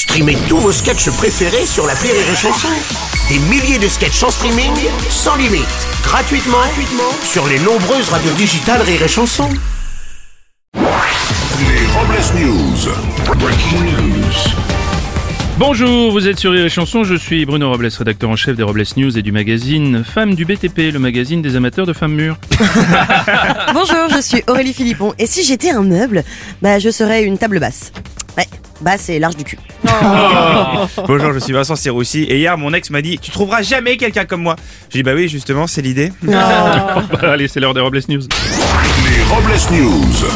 Streamez tous vos sketchs préférés sur la Rire et Chanson. Des milliers de sketchs en streaming, sans limite, gratuitement, gratuitement sur les nombreuses radios digitales Rire et Chanson. Les Robles News. Breaking news. Bonjour, vous êtes sur Rire et Chanson, je suis Bruno Robles, rédacteur en chef des Robles News et du magazine Femmes du BTP, le magazine des amateurs de femmes mûres. Bonjour, je suis Aurélie Philippon. Et si j'étais un meuble, bah je serais une table basse. Ouais, basse et large du cul. Bonjour, je suis Vincent Serroussi et hier mon ex m'a dit Tu trouveras jamais quelqu'un comme moi. J'ai dit Bah oui, justement, c'est l'idée. Bah, allez, c'est l'heure des Robles News. Les Robles News.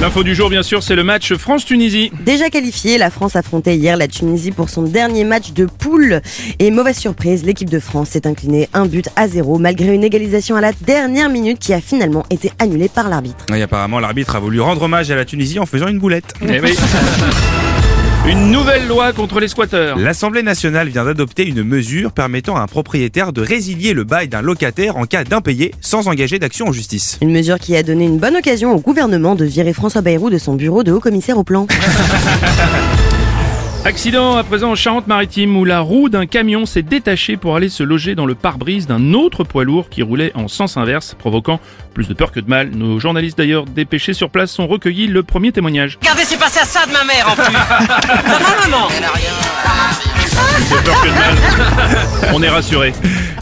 L'info du jour, bien sûr, c'est le match France-Tunisie. Déjà qualifiée, la France affrontait hier la Tunisie pour son dernier match de poule. Et mauvaise surprise, l'équipe de France s'est inclinée un but à zéro malgré une égalisation à la dernière minute qui a finalement été annulée par l'arbitre. Et apparemment, l'arbitre a voulu rendre hommage à la Tunisie en faisant une boulette. Eh oui. Une nouvelle loi contre les squatteurs. L'Assemblée nationale vient d'adopter une mesure permettant à un propriétaire de résilier le bail d'un locataire en cas d'impayé sans engager d'action en justice. Une mesure qui a donné une bonne occasion au gouvernement de virer François Bayrou de son bureau de haut commissaire au plan. Accident à présent en Charente-Maritime où la roue d'un camion s'est détachée pour aller se loger dans le pare-brise d'un autre poids lourd qui roulait en sens inverse, provoquant plus de peur que de mal. Nos journalistes d'ailleurs dépêchés sur place ont recueilli le premier témoignage. Regardez, c'est passé à ça de ma mère en plus. Ça va, maman Plus de peur que de mal. On est rassurés.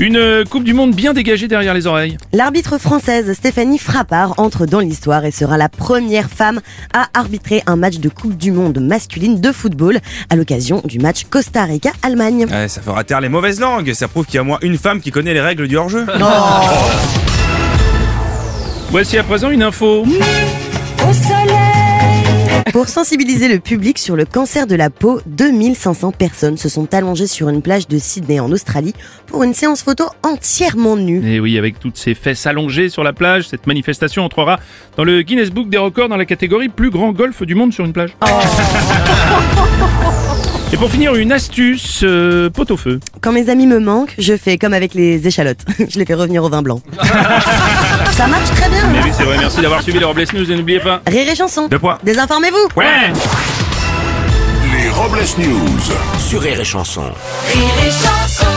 Une Coupe du Monde bien dégagée derrière les oreilles. L'arbitre française Stéphanie Frappard entre dans l'histoire et sera la première femme à arbitrer un match de Coupe du Monde masculine de football à l'occasion du match Costa Rica-Allemagne. Ouais, ça fera taire les mauvaises langues. Ça prouve qu'il y a au moins une femme qui connaît les règles du hors-jeu. Voici à présent une info. Pour sensibiliser le public sur le cancer de la peau, 2500 personnes se sont allongées sur une plage de Sydney en Australie pour une séance photo entièrement nue. Et oui, avec toutes ces fesses allongées sur la plage, cette manifestation entrera dans le Guinness Book des records dans la catégorie plus grand golf du monde sur une plage. Et pour finir, une astuce euh, pot au feu. Quand mes amis me manquent, je fais comme avec les échalotes. je les fais revenir au vin blanc. Ça marche très bien. Mais oui, c'est vrai, merci d'avoir suivi les Robles News et n'oubliez pas. Rire et chanson. Deux points. Désinformez-vous. Ouais Les Robles News. Sur Rire et Chanson. Rire et chanson